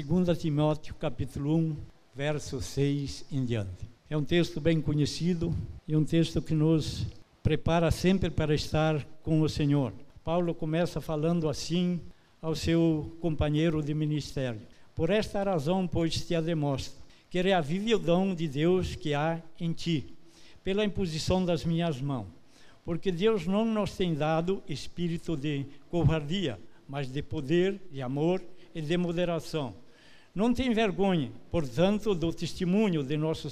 2 Timóteo capítulo 1, verso 6 em diante. É um texto bem conhecido e um texto que nos prepara sempre para estar com o Senhor. Paulo começa falando assim ao seu companheiro de ministério: Por esta razão, pois, te a demonstro, que reavive o dom de Deus que há em ti, pela imposição das minhas mãos. Porque Deus não nos tem dado espírito de covardia, mas de poder, de amor e de moderação. Não tem vergonha, portanto, do testemunho de nosso,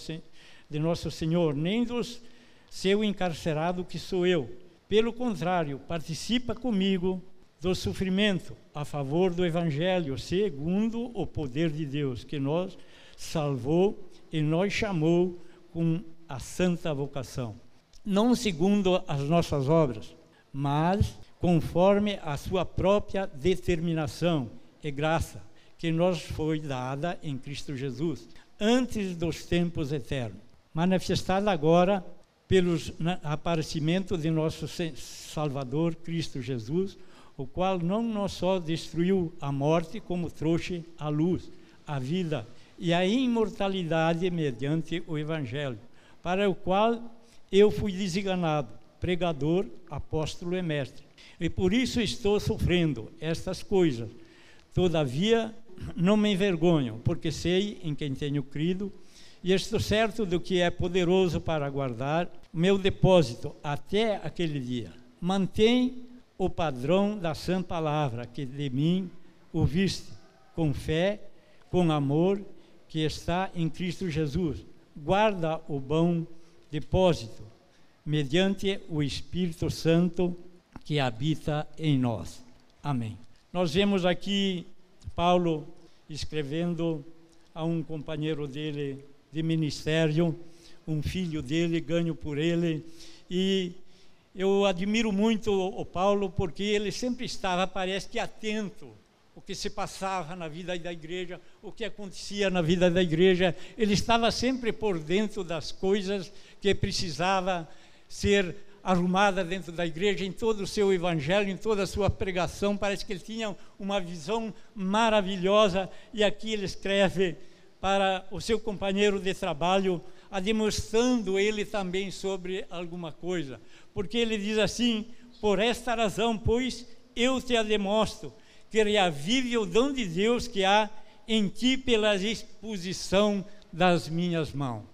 de nosso Senhor, nem dos seu encarcerado que sou eu. Pelo contrário, participa comigo do sofrimento a favor do Evangelho, segundo o poder de Deus, que nos salvou e nos chamou com a santa vocação. Não segundo as nossas obras, mas conforme a sua própria determinação e graça, que nos foi dada em Cristo Jesus, antes dos tempos eternos, manifestada agora pelo aparecimento de nosso Salvador Cristo Jesus, o qual não só destruiu a morte, como trouxe a luz, a vida e a imortalidade mediante o Evangelho, para o qual eu fui designado pregador, apóstolo e mestre. E por isso estou sofrendo estas coisas. Todavia, não me envergonho, porque sei em quem tenho crido e estou certo do que é poderoso para guardar meu depósito até aquele dia. Mantém o padrão da sã palavra que de mim ouviste, com fé, com amor, que está em Cristo Jesus. Guarda o bom depósito, mediante o Espírito Santo que habita em nós. Amém. Nós vemos aqui Paulo escrevendo a um companheiro dele de ministério, um filho dele, ganho por ele, e eu admiro muito o Paulo porque ele sempre estava, parece que atento o que se passava na vida da igreja, o que acontecia na vida da igreja. Ele estava sempre por dentro das coisas que precisava ser arrumada dentro da igreja, em todo o seu evangelho, em toda a sua pregação. Parece que ele tinha uma visão maravilhosa. E aqui ele escreve para o seu companheiro de trabalho, demonstrando ele também sobre alguma coisa porque ele diz assim: Por esta razão, pois, eu te a demonstro, que reavive o dom de Deus que há em ti pela exposição das minhas mãos.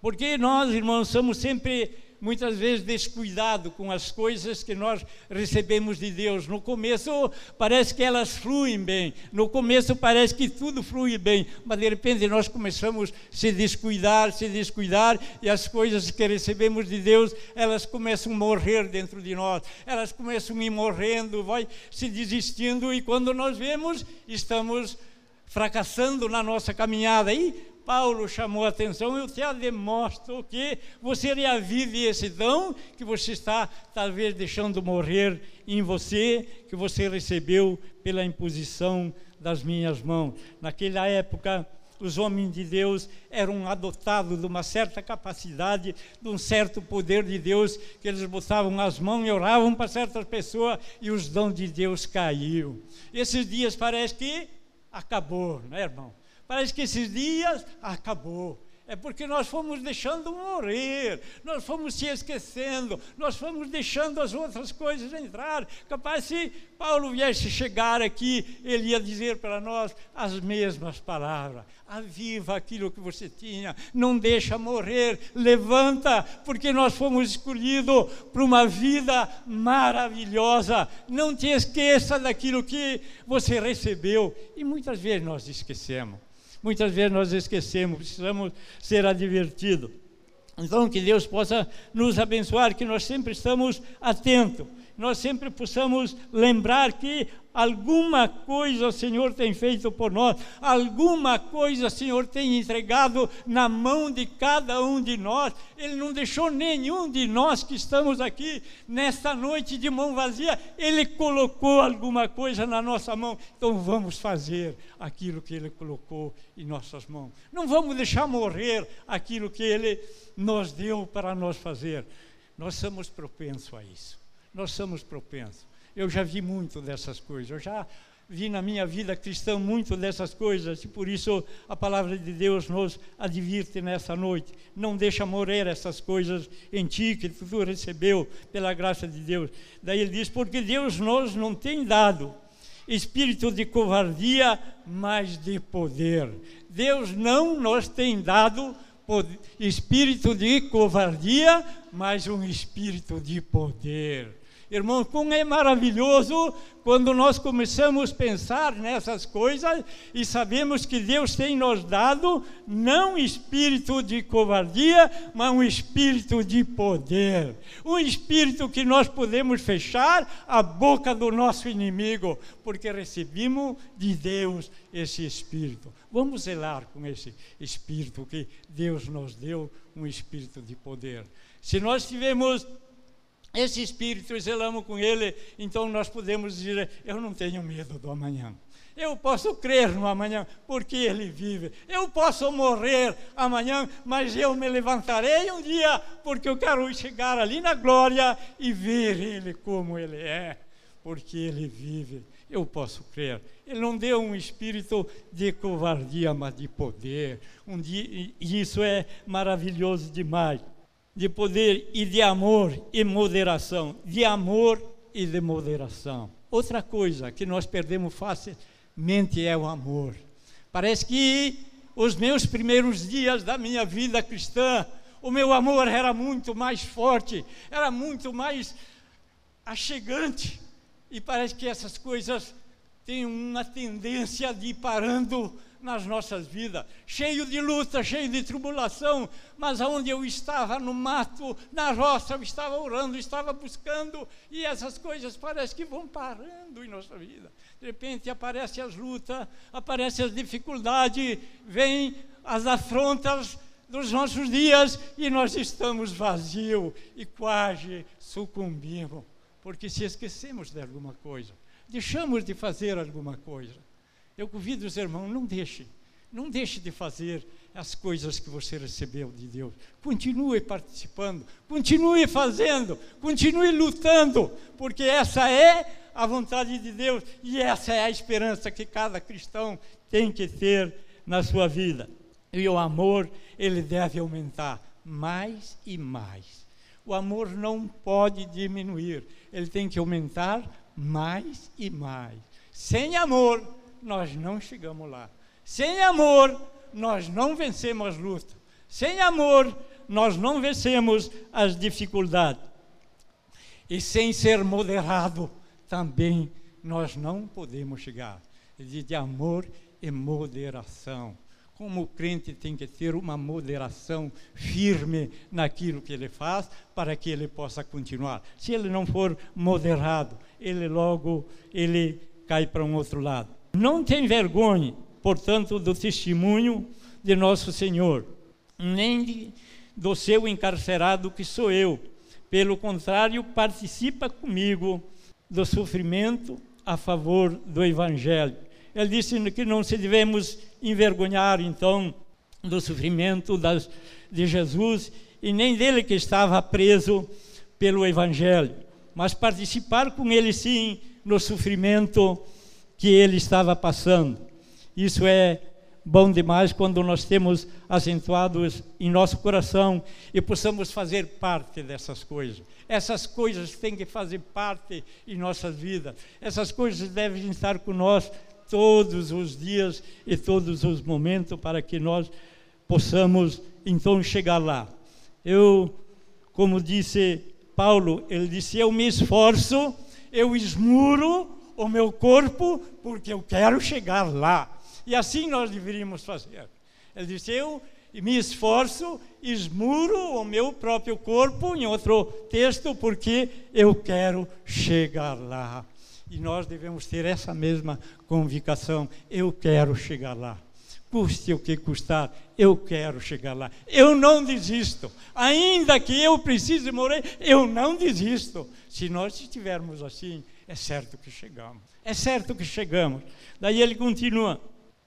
Porque nós, irmãos, somos sempre muitas vezes descuidado com as coisas que nós recebemos de Deus. No começo parece que elas fluem bem, no começo parece que tudo flui bem, mas de repente nós começamos a se descuidar, se descuidar, e as coisas que recebemos de Deus, elas começam a morrer dentro de nós, elas começam a ir morrendo, vai se desistindo, e quando nós vemos, estamos fracassando na nossa caminhada. E Paulo chamou a atenção, eu te demonstro que você reavive esse dom que você está talvez deixando morrer em você, que você recebeu pela imposição das minhas mãos. Naquela época, os homens de Deus eram adotados de uma certa capacidade, de um certo poder de Deus, que eles botavam as mãos e oravam para certas pessoas e os dons de Deus caíam. Esses dias parece que acabou, né, irmão? Parece que esses dias acabou. É porque nós fomos deixando morrer, nós fomos se esquecendo, nós fomos deixando as outras coisas entrar. Capaz se Paulo viesse chegar aqui, ele ia dizer para nós as mesmas palavras. Aviva aquilo que você tinha, não deixa morrer, levanta, porque nós fomos escolhidos para uma vida maravilhosa. Não te esqueça daquilo que você recebeu. E muitas vezes nós esquecemos. Muitas vezes nós esquecemos, precisamos ser advertidos. Então, que Deus possa nos abençoar, que nós sempre estamos atentos nós sempre possamos lembrar que alguma coisa o Senhor tem feito por nós, alguma coisa o Senhor tem entregado na mão de cada um de nós. Ele não deixou nenhum de nós que estamos aqui nesta noite de mão vazia, Ele colocou alguma coisa na nossa mão. Então vamos fazer aquilo que Ele colocou em nossas mãos. Não vamos deixar morrer aquilo que Ele nos deu para nós fazer. Nós somos propensos a isso nós somos propensos. Eu já vi muito dessas coisas. Eu já vi na minha vida cristã muito dessas coisas e por isso a palavra de Deus nos advirte nessa noite. Não deixa morrer essas coisas em ti que tu recebeu pela graça de Deus. Daí ele diz: porque Deus nos não tem dado espírito de covardia, mas de poder. Deus não nos tem dado espírito de covardia, mas um espírito de poder. Irmão, como é maravilhoso quando nós começamos a pensar nessas coisas e sabemos que Deus tem nos dado não espírito de covardia, mas um espírito de poder. Um espírito que nós podemos fechar a boca do nosso inimigo, porque recebemos de Deus esse espírito. Vamos zelar com esse espírito que Deus nos deu, um espírito de poder. Se nós tivermos esse espírito zelamos com ele, então nós podemos dizer: Eu não tenho medo do amanhã. Eu posso crer no amanhã, porque ele vive. Eu posso morrer amanhã, mas eu me levantarei um dia, porque eu quero chegar ali na glória e ver ele como ele é, porque ele vive. Eu posso crer. Ele não deu um espírito de covardia, mas de poder. Um dia, e isso é maravilhoso demais de poder e de amor e moderação, de amor e de moderação. Outra coisa que nós perdemos facilmente é o amor. Parece que os meus primeiros dias da minha vida cristã, o meu amor era muito mais forte, era muito mais achegante. E parece que essas coisas têm uma tendência de ir parando nas nossas vidas, cheio de luta, cheio de tribulação, mas aonde eu estava no mato, na roça, eu estava orando, estava buscando, e essas coisas parece que vão parando em nossa vida. De repente aparecem as lutas, aparecem as dificuldades, vêm as afrontas dos nossos dias e nós estamos vazios e quase sucumbimos, porque se esquecemos de alguma coisa, deixamos de fazer alguma coisa. Eu convido os irmãos, não deixe, não deixe de fazer as coisas que você recebeu de Deus. Continue participando, continue fazendo, continue lutando, porque essa é a vontade de Deus e essa é a esperança que cada cristão tem que ter na sua vida. E o amor, ele deve aumentar mais e mais. O amor não pode diminuir, ele tem que aumentar mais e mais. Sem amor, nós não chegamos lá. Sem amor, nós não vencemos as lutas. Sem amor, nós não vencemos as dificuldades. E sem ser moderado, também nós não podemos chegar. De amor e moderação. Como o crente tem que ter uma moderação firme naquilo que ele faz, para que ele possa continuar. Se ele não for moderado, ele logo ele cai para um outro lado. Não tem vergonha, portanto, do testemunho de nosso Senhor, nem de, do seu encarcerado que sou eu. Pelo contrário, participa comigo do sofrimento a favor do Evangelho. Ele disse que não se devemos envergonhar, então, do sofrimento das, de Jesus e nem dele que estava preso pelo Evangelho, mas participar com ele, sim, no sofrimento que ele estava passando. Isso é bom demais quando nós temos acentuados em nosso coração e possamos fazer parte dessas coisas. Essas coisas têm que fazer parte em nossas vidas. Essas coisas devem estar nós todos os dias e todos os momentos para que nós possamos então chegar lá. Eu, como disse Paulo, ele disse: Eu me esforço, eu esmuro o meu corpo, porque eu quero chegar lá. E assim nós deveríamos fazer. Ele disse: Eu me esforço, esmuro o meu próprio corpo, em outro texto, porque eu quero chegar lá. E nós devemos ter essa mesma convicção: eu quero chegar lá. Custe o que custar, eu quero chegar lá. Eu não desisto. Ainda que eu precise morrer, eu não desisto. Se nós estivermos assim, é certo que chegamos. É certo que chegamos. Daí ele continua: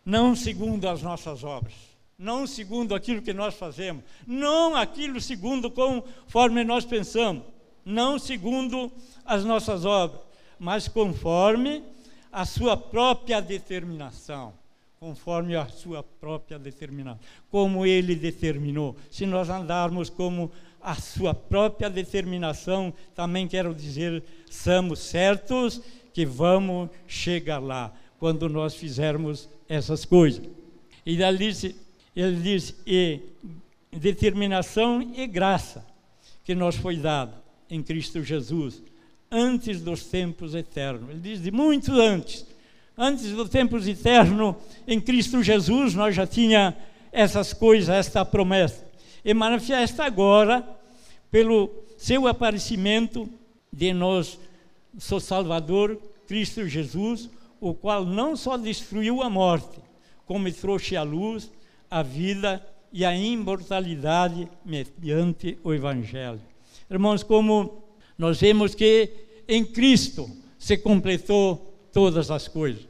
não segundo as nossas obras, não segundo aquilo que nós fazemos, não aquilo segundo conforme nós pensamos, não segundo as nossas obras, mas conforme a sua própria determinação. Conforme a sua própria determinação. Como ele determinou. Se nós andarmos como a sua própria determinação, também quero dizer, somos certos que vamos chegar lá, quando nós fizermos essas coisas. E diz, ele diz e determinação e graça que nos foi dada em Cristo Jesus, antes dos tempos eternos. Ele diz de muito antes. Antes dos tempos eternos, em Cristo Jesus, nós já tinha essas coisas, esta promessa. E manifesta agora, pelo seu aparecimento de nós, seu Salvador, Cristo Jesus, o qual não só destruiu a morte, como trouxe à luz a vida e a imortalidade mediante o Evangelho. Irmãos, como nós vemos que em Cristo se completou todas as coisas.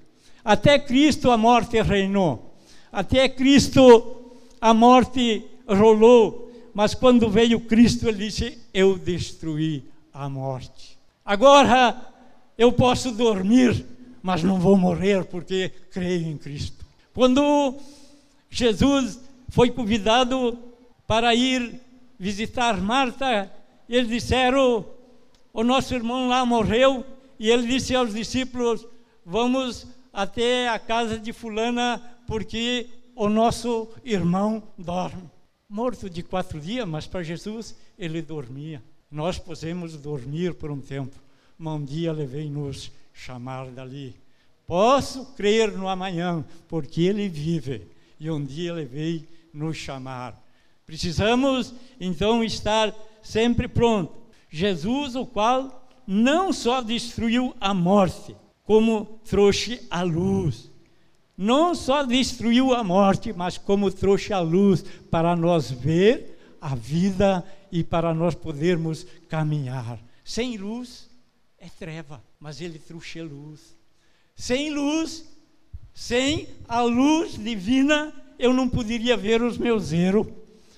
Até Cristo a morte reinou. Até Cristo a morte rolou. Mas quando veio Cristo, ele disse: Eu destruí a morte. Agora eu posso dormir, mas não vou morrer porque creio em Cristo. Quando Jesus foi convidado para ir visitar Marta, eles disseram: O nosso irmão lá morreu. E ele disse aos discípulos: Vamos até a casa de Fulana, porque o nosso irmão dorme. Morto de quatro dias, mas para Jesus ele dormia. Nós podemos dormir por um tempo, mas um dia ele vem nos chamar dali. Posso crer no amanhã, porque ele vive, e um dia ele veio nos chamar. Precisamos então estar sempre pronto. Jesus, o qual não só destruiu a morte, como trouxe a luz. Não só destruiu a morte, mas como trouxe a luz para nós ver a vida e para nós podermos caminhar. Sem luz é treva, mas ele trouxe a luz. Sem luz, sem a luz divina, eu não poderia ver os meus erros.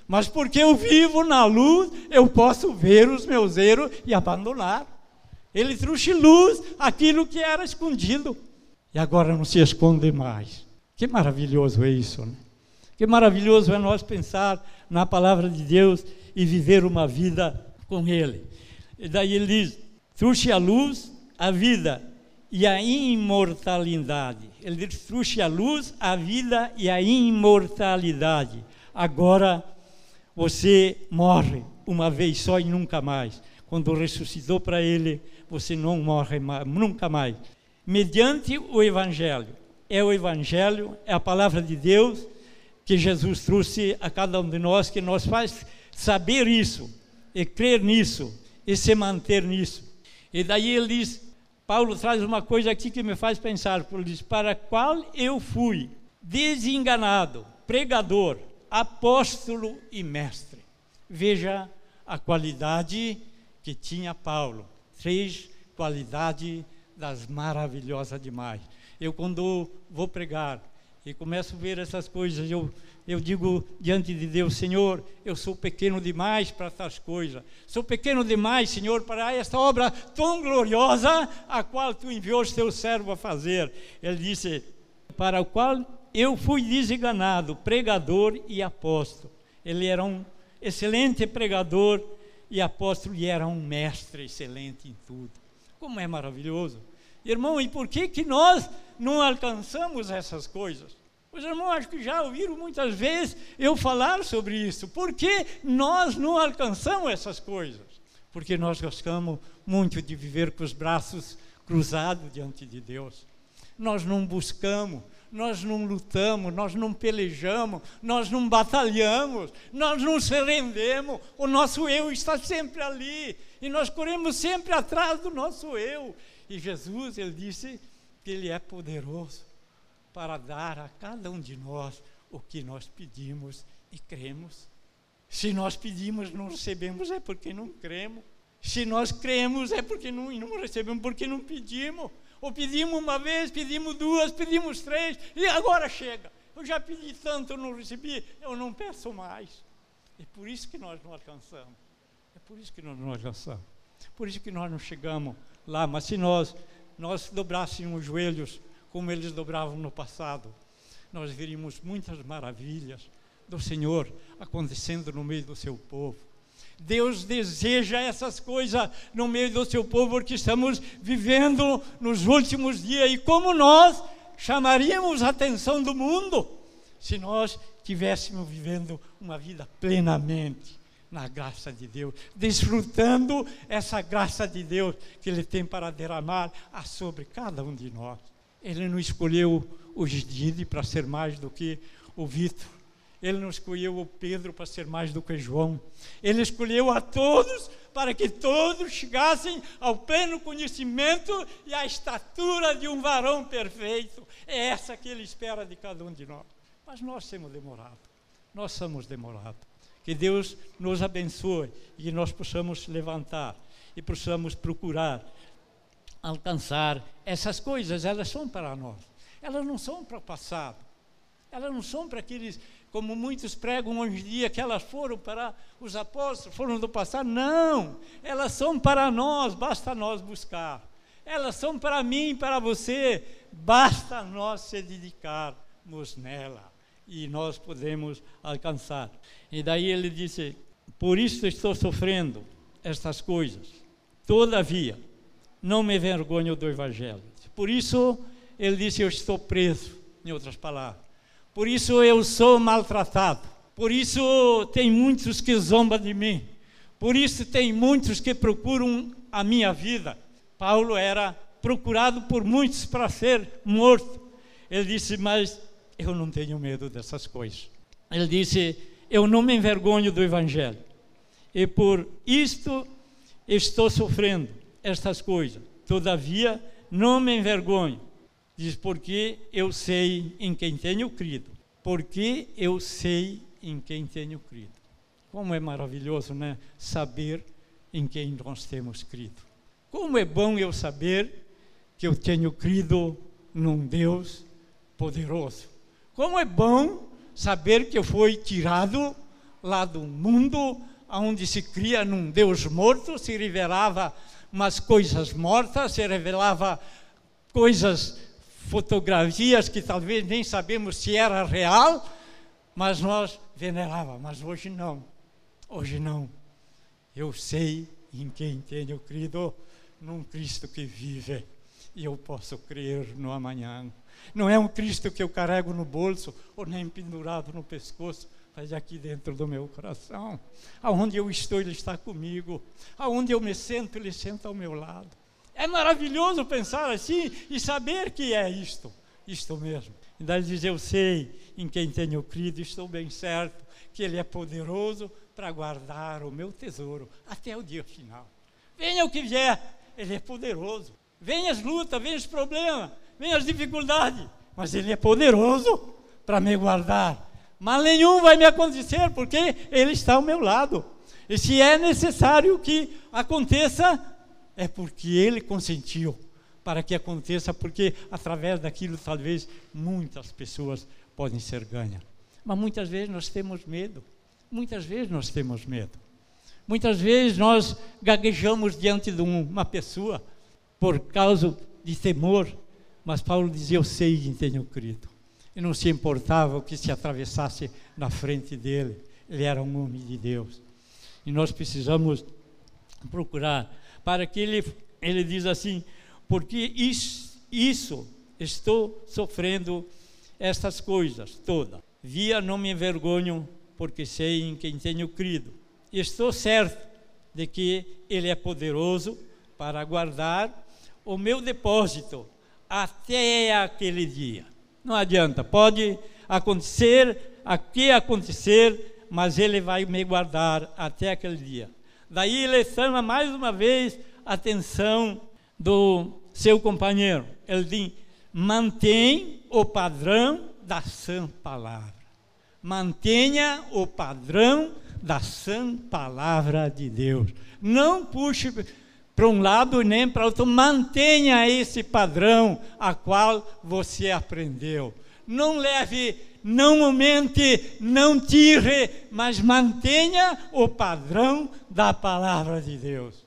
Mas porque eu vivo na luz, eu posso ver os meus erros e abandonar. Ele trouxe luz aquilo que era escondido. E agora não se esconde mais. Que maravilhoso é isso, né? Que maravilhoso é nós pensar na palavra de Deus e viver uma vida com Ele. E daí ele diz: trouxe a luz, a vida e a imortalidade. Ele diz: trouxe a luz, a vida e a imortalidade. Agora você morre uma vez só e nunca mais. Quando ressuscitou para ele, você não morre mais, nunca mais. Mediante o Evangelho. É o Evangelho, é a palavra de Deus que Jesus trouxe a cada um de nós, que nos faz saber isso, e crer nisso, e se manter nisso. E daí ele diz, Paulo traz uma coisa aqui que me faz pensar, ele diz, para qual eu fui desenganado, pregador, apóstolo e mestre. Veja a qualidade que tinha Paulo. Três qualidades das maravilhosas demais. Eu, quando vou pregar e começo a ver essas coisas, eu, eu digo diante de Deus: Senhor, eu sou pequeno demais para essas coisas. Sou pequeno demais, Senhor, para esta obra tão gloriosa a qual tu enviou o teu servo a fazer. Ele disse: Para o qual eu fui designado pregador e apóstolo. Ele era um excelente pregador e apóstolo e era um mestre excelente em tudo. Como é maravilhoso. Irmão, e por que que nós não alcançamos essas coisas? Os irmãos acho que já ouviram muitas vezes eu falar sobre isso. Por que nós não alcançamos essas coisas? Porque nós gostamos muito de viver com os braços cruzados diante de Deus. Nós não buscamos, nós não lutamos, nós não pelejamos, nós não batalhamos, nós não se rendemos, o nosso eu está sempre ali e nós corremos sempre atrás do nosso eu. E Jesus, ele disse que ele é poderoso para dar a cada um de nós o que nós pedimos e cremos. Se nós pedimos, não recebemos, é porque não cremos. Se nós cremos, é porque não, não recebemos, porque não pedimos. Ou pedimos uma vez, pedimos duas, pedimos três, e agora chega. Eu já pedi tanto, eu não recebi, eu não peço mais. É por isso que nós não alcançamos. É por isso que nós não alcançamos. Por isso que nós não chegamos lá. Mas se nós nós dobrássemos os joelhos como eles dobravam no passado, nós veríamos muitas maravilhas do Senhor acontecendo no meio do seu povo. Deus deseja essas coisas no meio do seu povo, porque estamos vivendo nos últimos dias. E como nós chamaríamos a atenção do mundo se nós estivéssemos vivendo uma vida plenamente na graça de Deus, desfrutando essa graça de Deus que Ele tem para derramar sobre cada um de nós. Ele não escolheu o Gide para ser mais do que o Vitor. Ele não escolheu o Pedro para ser mais do que João. Ele escolheu a todos para que todos chegassem ao pleno conhecimento e à estatura de um varão perfeito. É essa que ele espera de cada um de nós. Mas nós temos demorado. Nós somos demorados. Que Deus nos abençoe e que nós possamos levantar e possamos procurar alcançar essas coisas. Elas são para nós. Elas não são para o passado. Elas não são para aqueles como muitos pregam hoje em dia, que elas foram para os apóstolos, foram do passado. Não, elas são para nós, basta nós buscar. Elas são para mim, para você, basta nós se dedicarmos nela e nós podemos alcançar. E daí ele disse: Por isso estou sofrendo estas coisas. Todavia, não me envergonho do Evangelho. Por isso, ele disse: Eu estou preso, em outras palavras. Por isso eu sou maltratado. Por isso tem muitos que zombam de mim. Por isso tem muitos que procuram a minha vida. Paulo era procurado por muitos para ser morto. Ele disse: Mas eu não tenho medo dessas coisas. Ele disse: Eu não me envergonho do Evangelho. E por isto estou sofrendo estas coisas. Todavia, não me envergonho, Diz, porque eu sei em quem tenho crido. Porque eu sei em quem tenho crido. Como é maravilhoso, né? Saber em quem nós temos crido. Como é bom eu saber que eu tenho crido num Deus poderoso. Como é bom saber que eu fui tirado lá do mundo onde se cria num Deus morto, se revelava umas coisas mortas, se revelava coisas fotografias que talvez nem sabemos se era real, mas nós venerávamos. Mas hoje não. Hoje não. Eu sei em quem tenho crido, num Cristo que vive. E eu posso crer no amanhã. Não é um Cristo que eu carrego no bolso ou nem pendurado no pescoço, mas aqui dentro do meu coração. Aonde eu estou, Ele está comigo. Aonde eu me sento, Ele senta ao meu lado. É maravilhoso pensar assim e saber que é isto, isto mesmo. E daí ele diz: Eu sei em quem tenho crido, estou bem certo que Ele é poderoso para guardar o meu tesouro até o dia final. Venha o que vier, Ele é poderoso. Venha as lutas, venha os problemas, venha as dificuldades, mas Ele é poderoso para me guardar. Mas nenhum vai me acontecer, porque Ele está ao meu lado. E se é necessário que aconteça, é porque Ele consentiu para que aconteça, porque através daquilo talvez muitas pessoas podem ser ganhas. Mas muitas vezes nós temos medo. Muitas vezes nós temos medo. Muitas vezes nós gaguejamos diante de uma pessoa por causa de temor. Mas Paulo dizia: Eu sei que tenho crido. E não se importava o que se atravessasse na frente dele. Ele era um homem de Deus. E nós precisamos procurar para que ele, ele diz assim, porque isso, isso estou sofrendo estas coisas todas. Via não me envergonho, porque sei em quem tenho crido. Estou certo de que Ele é poderoso para guardar o meu depósito até aquele dia. Não adianta, pode acontecer, aqui acontecer, mas Ele vai me guardar até aquele dia. Daí ele chama mais uma vez a atenção do seu companheiro. Ele diz: mantém o padrão da sã palavra. Mantenha o padrão da sã palavra de Deus. Não puxe para um lado nem para outro. Mantenha esse padrão a qual você aprendeu. Não leve não aumente, não tire, mas mantenha o padrão da palavra de Deus.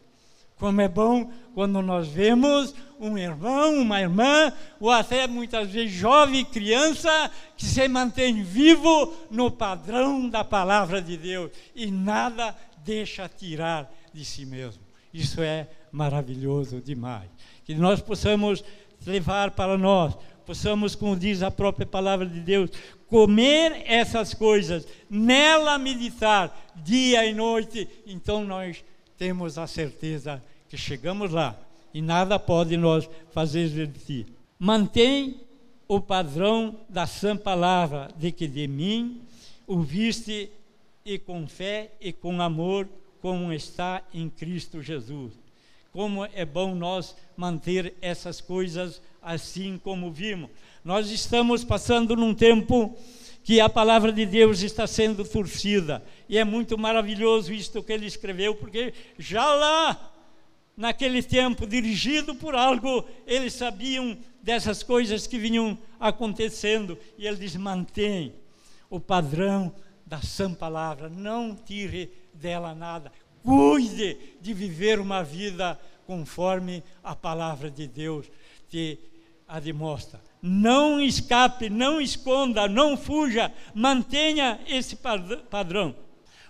Como é bom quando nós vemos um irmão, uma irmã, ou até muitas vezes jovem criança, que se mantém vivo no padrão da palavra de Deus e nada deixa tirar de si mesmo. Isso é maravilhoso demais. Que nós possamos levar para nós, possamos, como diz a própria palavra de Deus, comer essas coisas, nela meditar dia e noite, então nós temos a certeza que chegamos lá e nada pode nos fazer desistir. Mantém o padrão da sã palavra de que de mim ouviste e com fé e com amor como está em Cristo Jesus. Como é bom nós manter essas coisas assim como vimos. Nós estamos passando num tempo que a palavra de Deus está sendo torcida. E é muito maravilhoso isto que ele escreveu, porque já lá, naquele tempo, dirigido por algo, eles sabiam dessas coisas que vinham acontecendo. E ele diz: mantém o padrão da sã palavra, não tire dela nada. Cuide de viver uma vida conforme a palavra de Deus te demonstra. Não escape, não esconda, não fuja, mantenha esse padrão.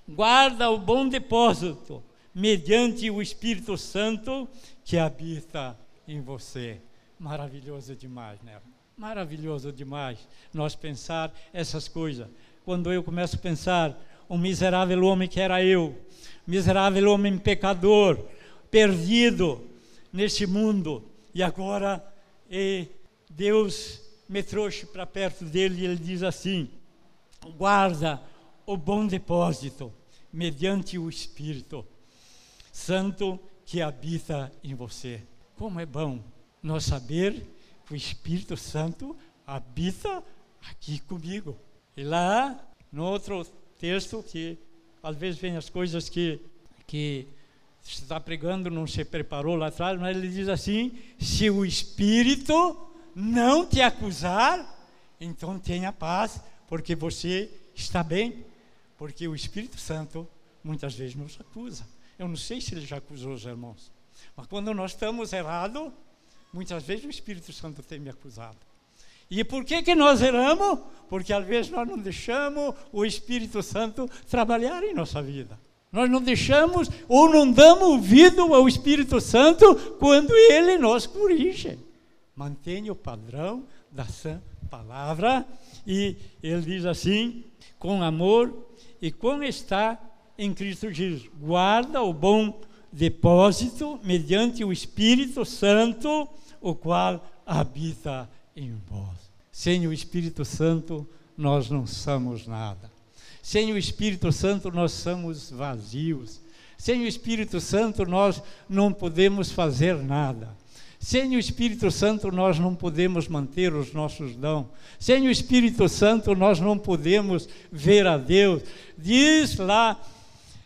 Guarda o bom depósito mediante o Espírito Santo que habita em você. Maravilhoso demais, né? Maravilhoso demais nós pensar essas coisas. Quando eu começo a pensar, o miserável homem que era eu, miserável homem pecador, perdido neste mundo, e agora e Deus me trouxe para perto dele e ele diz assim: guarda o bom depósito mediante o Espírito Santo que habita em você. Como é bom nós saber que o Espírito Santo habita aqui comigo. E lá, no outro texto, que às vezes vem as coisas que, que está pregando, não se preparou lá atrás, mas ele diz assim: se o Espírito não te acusar, então tenha paz, porque você está bem, porque o Espírito Santo muitas vezes nos acusa. Eu não sei se ele já acusou os irmãos, mas quando nós estamos errados, muitas vezes o Espírito Santo tem me acusado. E por que, que nós erramos? Porque às vezes nós não deixamos o Espírito Santo trabalhar em nossa vida. Nós não deixamos ou não damos ouvido ao Espírito Santo quando ele nos corrige. Mantenha o padrão da sã palavra e ele diz assim: com amor e como está em Cristo Jesus. Guarda o bom depósito mediante o Espírito Santo, o qual habita em vós. Sem o Espírito Santo, nós não somos nada. Sem o Espírito Santo, nós somos vazios. Sem o Espírito Santo, nós não podemos fazer nada. Sem o Espírito Santo, nós não podemos manter os nossos dons. Sem o Espírito Santo, nós não podemos ver a Deus. Diz lá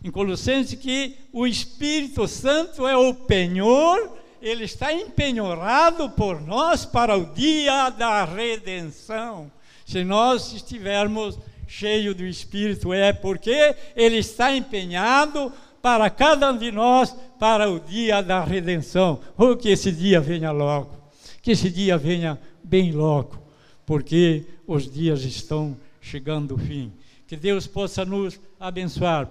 em Colossenses que o Espírito Santo é o penhor, ele está empenhorado por nós para o dia da redenção. Se nós estivermos cheio do Espírito, é porque Ele está empenhado para cada um de nós para o dia da redenção. Ou que esse dia venha logo, que esse dia venha bem logo, porque os dias estão chegando ao fim. Que Deus possa nos abençoar.